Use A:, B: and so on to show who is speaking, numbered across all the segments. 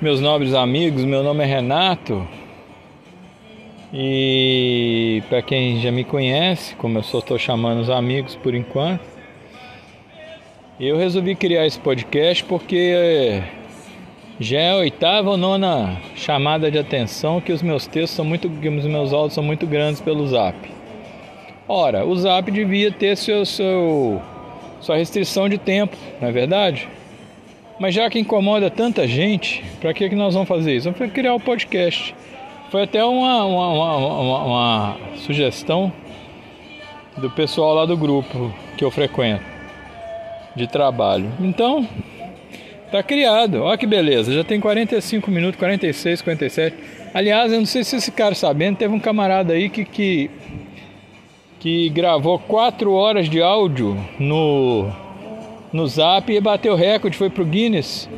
A: meus nobres amigos, meu nome é Renato e para quem já me conhece, como eu só estou chamando os amigos por enquanto, eu resolvi criar esse podcast porque já é a oitava ou nona chamada de atenção que os meus textos são muito, que os meus áudios são muito grandes pelo Zap. Ora, o Zap devia ter seu, seu sua restrição de tempo, não é verdade? Mas já que incomoda tanta gente, para que, que nós vamos fazer isso? Vamos criar o um podcast. Foi até uma, uma, uma, uma, sugestão do pessoal lá do grupo que eu frequento de trabalho. Então, tá criado. Olha que beleza, já tem 45 minutos, 46, 47. Aliás, eu não sei se esse cara sabendo, teve um camarada aí que, que, que gravou 4 horas de áudio no no Zap e bateu recorde, foi pro Guinness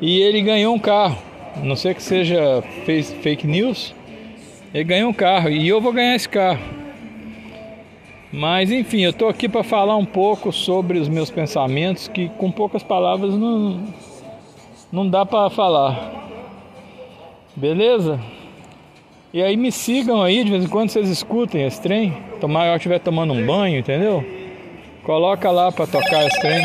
A: e ele ganhou um carro. Não sei que seja fake news, ele ganhou um carro e eu vou ganhar esse carro. Mas enfim, eu tô aqui para falar um pouco sobre os meus pensamentos que com poucas palavras não não dá para falar. Beleza? E aí me sigam aí, de vez em quando vocês escutem esse trem. Tomar eu estiver tomando um banho, entendeu? Coloca lá para tocar esse trem.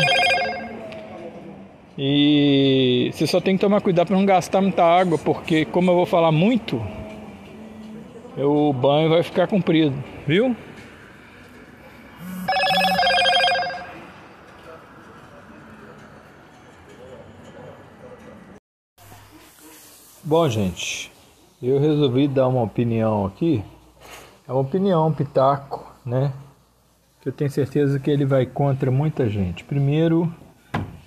A: E você só tem que tomar cuidado para não gastar muita água, porque como eu vou falar muito, o banho vai ficar comprido, viu? Bom, gente, eu resolvi dar uma opinião aqui. É uma opinião, um pitaco, né? Que eu tenho certeza que ele vai contra muita gente. Primeiro,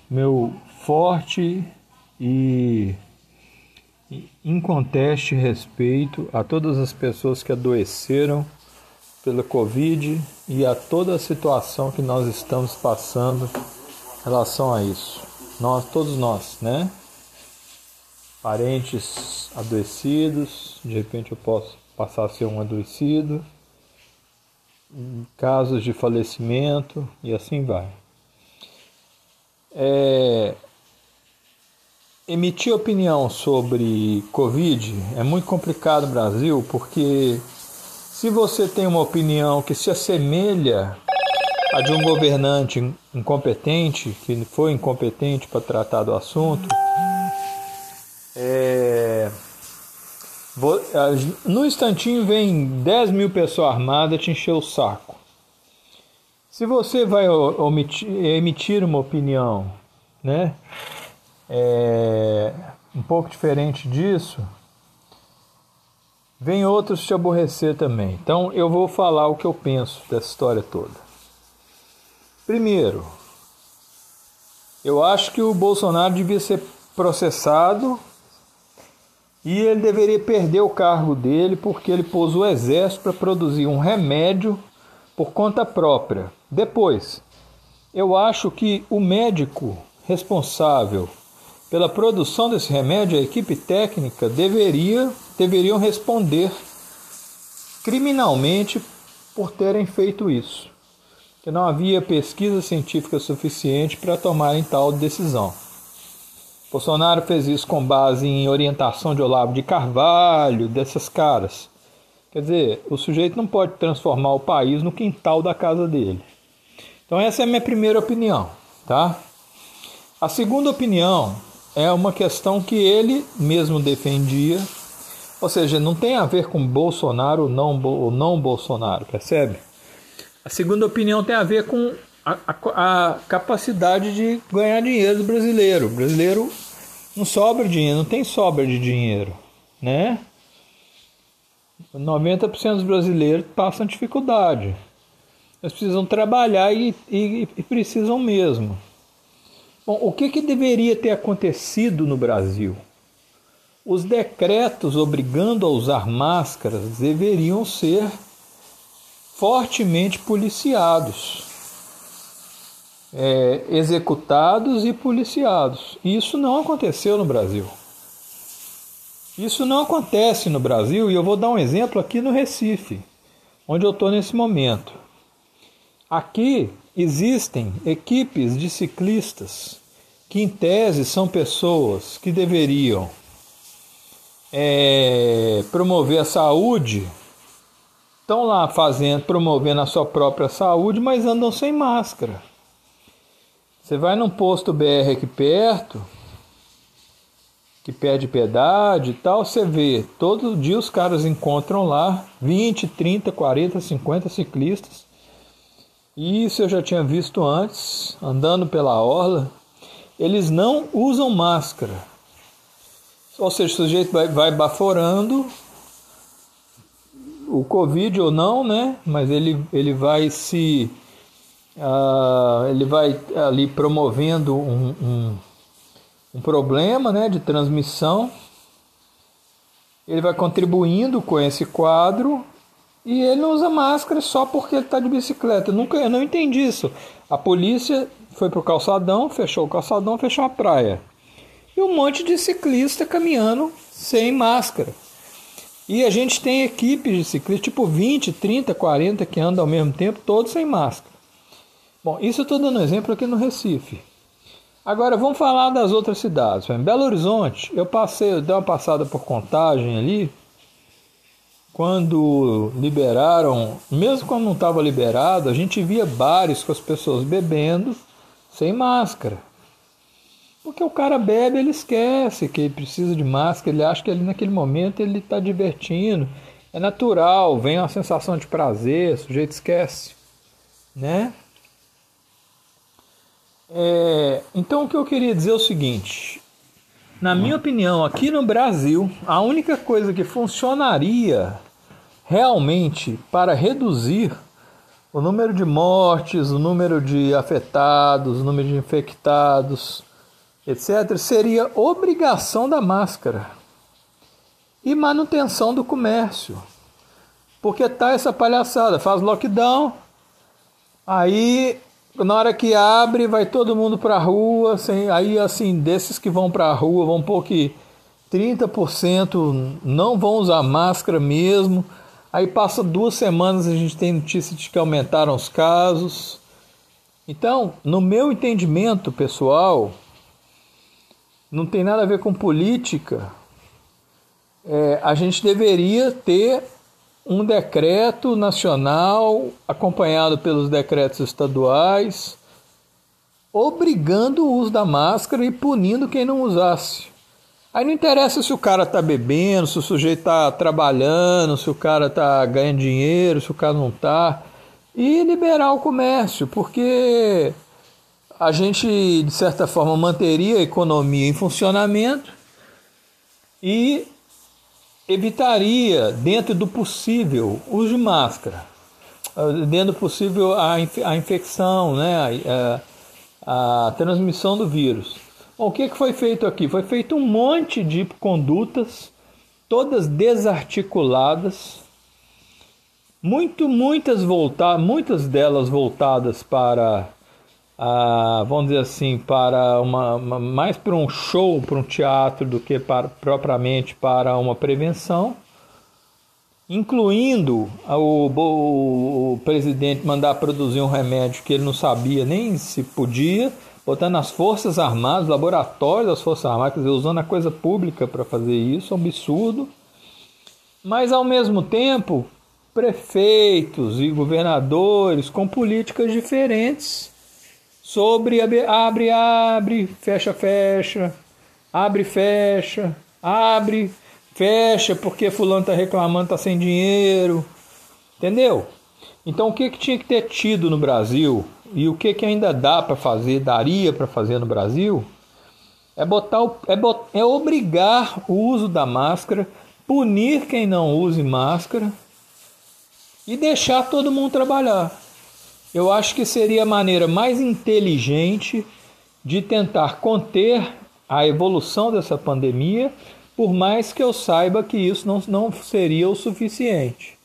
A: meu forte e inconteste respeito a todas as pessoas que adoeceram pela Covid e a toda a situação que nós estamos passando em relação a isso. Nós, todos nós, né? Parentes adoecidos, de repente eu posso passar a ser um adoecido casos de falecimento e assim vai. É, emitir opinião sobre Covid é muito complicado no Brasil porque se você tem uma opinião que se assemelha a de um governante incompetente, que foi incompetente para tratar do assunto, é, no instantinho vem 10 mil pessoas armadas te encher o saco. Se você vai omitir, emitir uma opinião, né, é, um pouco diferente disso, vem outros te aborrecer também. Então eu vou falar o que eu penso dessa história toda. Primeiro, eu acho que o Bolsonaro devia ser processado e ele deveria perder o cargo dele porque ele pôs o exército para produzir um remédio por conta própria. Depois, eu acho que o médico responsável pela produção desse remédio, a equipe técnica, deveria, deveriam responder criminalmente por terem feito isso. Que não havia pesquisa científica suficiente para tomarem tal decisão. Bolsonaro fez isso com base em orientação de Olavo de Carvalho, dessas caras. Quer dizer, o sujeito não pode transformar o país no quintal da casa dele. Então essa é a minha primeira opinião, tá? A segunda opinião é uma questão que ele mesmo defendia, ou seja, não tem a ver com Bolsonaro ou não, ou não Bolsonaro, percebe? A segunda opinião tem a ver com a, a, a capacidade de ganhar dinheiro do brasileiro. O brasileiro não sobra dinheiro, não tem sobra de dinheiro, né? 90% dos brasileiros passam dificuldade. Eles precisam trabalhar e, e, e precisam mesmo. Bom, o que, que deveria ter acontecido no Brasil? Os decretos obrigando a usar máscaras deveriam ser fortemente policiados é, executados e policiados. E isso não aconteceu no Brasil. Isso não acontece no Brasil e eu vou dar um exemplo aqui no Recife, onde eu estou nesse momento. Aqui existem equipes de ciclistas que, em tese, são pessoas que deveriam é, promover a saúde estão lá fazendo, promovendo a sua própria saúde, mas andam sem máscara. Você vai num posto BR aqui perto, que pede piedade e tal, você vê, todo dia os caras encontram lá 20, 30, 40, 50 ciclistas. E isso eu já tinha visto antes, andando pela orla. Eles não usam máscara. Ou seja, o sujeito vai, vai baforando, o Covid ou não, né? Mas ele, ele vai se. Uh, ele vai ali promovendo um, um um problema né, de transmissão. Ele vai contribuindo com esse quadro e ele não usa máscara só porque ele está de bicicleta. Eu, nunca, eu não entendi isso. A polícia foi para o calçadão, fechou o calçadão, fechou a praia. E um monte de ciclista caminhando sem máscara. E a gente tem equipes de ciclistas, tipo 20, 30, 40 que andam ao mesmo tempo, todos sem máscara. Bom, isso eu estou dando exemplo aqui no Recife. Agora vamos falar das outras cidades. Em Belo Horizonte, eu passei, eu dei uma passada por contagem ali. Quando liberaram, mesmo quando não estava liberado, a gente via bares com as pessoas bebendo sem máscara. Porque o cara bebe, ele esquece que ele precisa de máscara, ele acha que ali naquele momento ele está divertindo. É natural, vem uma sensação de prazer, o sujeito esquece, né? É, então o que eu queria dizer é o seguinte: na minha opinião, aqui no Brasil, a única coisa que funcionaria realmente para reduzir o número de mortes, o número de afetados, o número de infectados, etc., seria obrigação da máscara e manutenção do comércio. Porque tá essa palhaçada, faz lockdown, aí na hora que abre, vai todo mundo para a rua. Sem, aí, assim, desses que vão para a rua, vão pôr que 30% não vão usar máscara mesmo. Aí passa duas semanas a gente tem notícia de que aumentaram os casos. Então, no meu entendimento pessoal, não tem nada a ver com política. É, a gente deveria ter um decreto nacional acompanhado pelos decretos estaduais obrigando o uso da máscara e punindo quem não usasse. Aí não interessa se o cara está bebendo, se o sujeito está trabalhando, se o cara está ganhando dinheiro, se o cara não está. E liberar o comércio, porque a gente, de certa forma, manteria a economia em funcionamento e evitaria, dentro do possível, o uso de máscara, ah, dentro do possível a, a infecção, né, a, a, transmissão do vírus. Bom, o que, que foi feito aqui? Foi feito um monte de condutas, todas desarticuladas, muito, muitas voltadas, muitas delas voltadas para ah, vamos dizer assim, para uma, uma, mais para um show, para um teatro, do que para, propriamente para uma prevenção, incluindo o, o, o, presidente mandar produzir um remédio que ele não sabia nem se podia, botando as Forças Armadas, laboratórios das Forças Armadas, dizer, usando a coisa pública para fazer isso, é um absurdo. Mas ao mesmo tempo, prefeitos e governadores com políticas diferentes sobre abre, abre, fecha, fecha, abre, fecha, abre, fecha, porque fulano está reclamando, está sem dinheiro, entendeu? Então o que, que tinha que ter tido no Brasil e o que, que ainda dá para fazer, daria para fazer no Brasil, é botar, o, é, bot, é obrigar o uso da máscara, punir quem não use máscara e deixar todo mundo trabalhar. Eu acho que seria a maneira mais inteligente de tentar conter a evolução dessa pandemia, por mais que eu saiba que isso não, não seria o suficiente.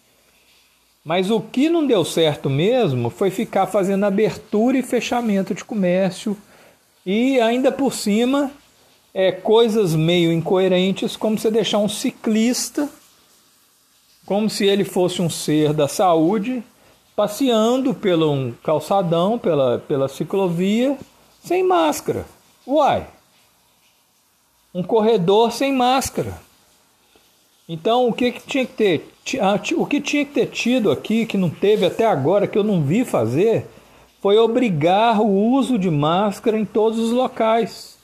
A: Mas o que não deu certo mesmo foi ficar fazendo abertura e fechamento de comércio e ainda por cima é, coisas meio incoerentes, como você deixar um ciclista, como se ele fosse um ser da saúde, passeando pelo um calçadão, pela, pela ciclovia, sem máscara. Uai! Um corredor sem máscara. Então, o que, que tinha que ter? Ah, o que tinha que ter tido aqui, que não teve até agora, que eu não vi fazer, foi obrigar o uso de máscara em todos os locais.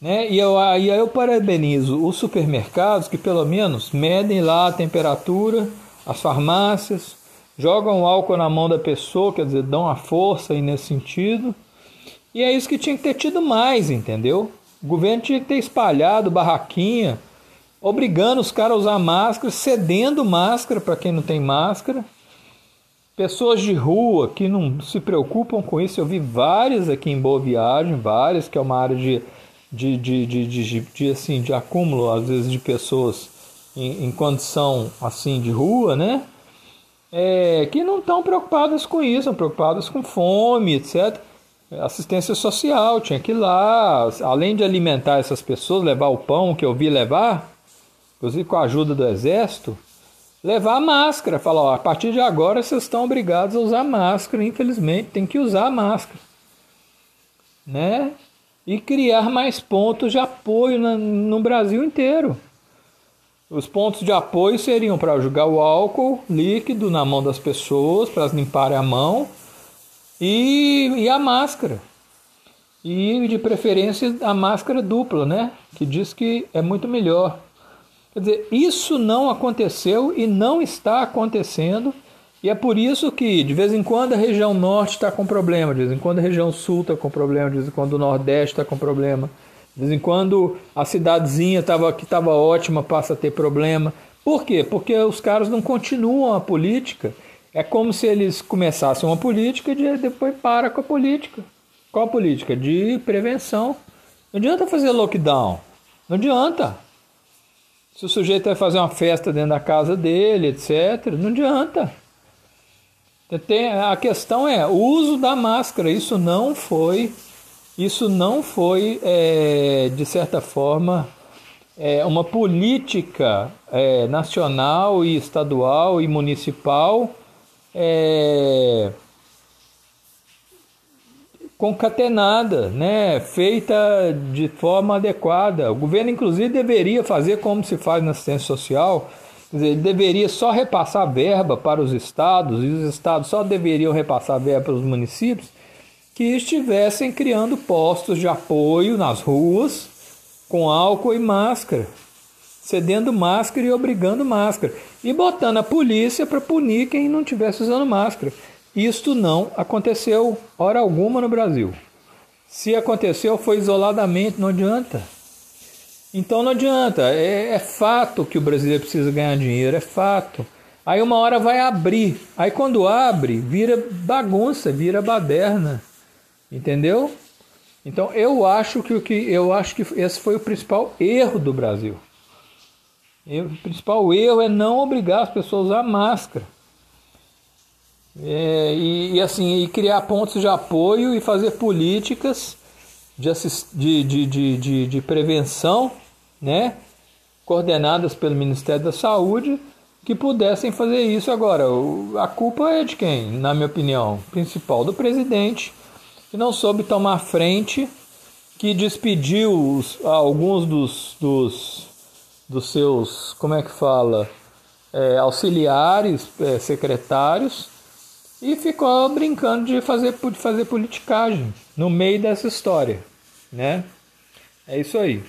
A: Né? E, eu, aí eu parabenizo os supermercados que pelo menos medem lá a temperatura, as farmácias, jogam álcool na mão da pessoa, quer dizer, dão a força aí nesse sentido. E é isso que tinha que ter tido mais, entendeu? O governo tinha que ter espalhado barraquinha, obrigando os caras a usar máscara, cedendo máscara para quem não tem máscara. Pessoas de rua que não se preocupam com isso, eu vi várias aqui em Boa Viagem, várias, que é uma área de, de, de, de, de, de assim, de acúmulo, às vezes, de pessoas em, em condição assim de rua, né? É, que não estão preocupadas com isso, estão preocupadas com fome, etc. Assistência social, tinha que ir lá, além de alimentar essas pessoas, levar o pão que eu vi levar, inclusive com a ajuda do exército, levar a máscara. Falar, ó, a partir de agora vocês estão obrigados a usar máscara, infelizmente, tem que usar máscara. Né? E criar mais pontos de apoio no Brasil inteiro. Os pontos de apoio seriam para jogar o álcool líquido na mão das pessoas, para elas limparem a mão, e, e a máscara. E de preferência a máscara dupla, né? Que diz que é muito melhor. Quer dizer, isso não aconteceu e não está acontecendo. E é por isso que, de vez em quando, a região norte está com problema, de vez em quando a região sul está com problema, de vez em quando o nordeste está com problema. De vez em quando a cidadezinha tava, que estava ótima passa a ter problema. Por quê? Porque os caras não continuam a política. É como se eles começassem uma política e depois para com a política. Qual a política? De prevenção. Não adianta fazer lockdown. Não adianta. Se o sujeito vai fazer uma festa dentro da casa dele, etc., não adianta. A questão é o uso da máscara. Isso não foi isso não foi, é, de certa forma, é, uma política é, nacional e estadual e municipal é, concatenada, né, feita de forma adequada. O governo, inclusive, deveria fazer como se faz na assistência social, ele deveria só repassar verba para os estados, e os estados só deveriam repassar verba para os municípios que estivessem criando postos de apoio nas ruas com álcool e máscara, cedendo máscara e obrigando máscara, e botando a polícia para punir quem não estivesse usando máscara. Isto não aconteceu hora alguma no Brasil. Se aconteceu, foi isoladamente, não adianta. Então não adianta, é, é fato que o brasileiro precisa ganhar dinheiro, é fato. Aí uma hora vai abrir, aí quando abre, vira bagunça, vira baderna. Entendeu? Então eu acho que o que eu acho que esse foi o principal erro do Brasil. O principal erro é não obrigar as pessoas a usar máscara. É, e, e, assim, e criar pontos de apoio e fazer políticas de, assist, de, de, de, de, prevenção, né? coordenadas pelo Ministério da Saúde, que pudessem fazer isso agora. A culpa é de quem, na minha opinião? Principal do presidente que não soube tomar frente, que despediu os, alguns dos, dos, dos, seus, como é que fala, é, auxiliares, é, secretários, e ficou brincando de fazer, de fazer politicagem no meio dessa história, né? É isso aí.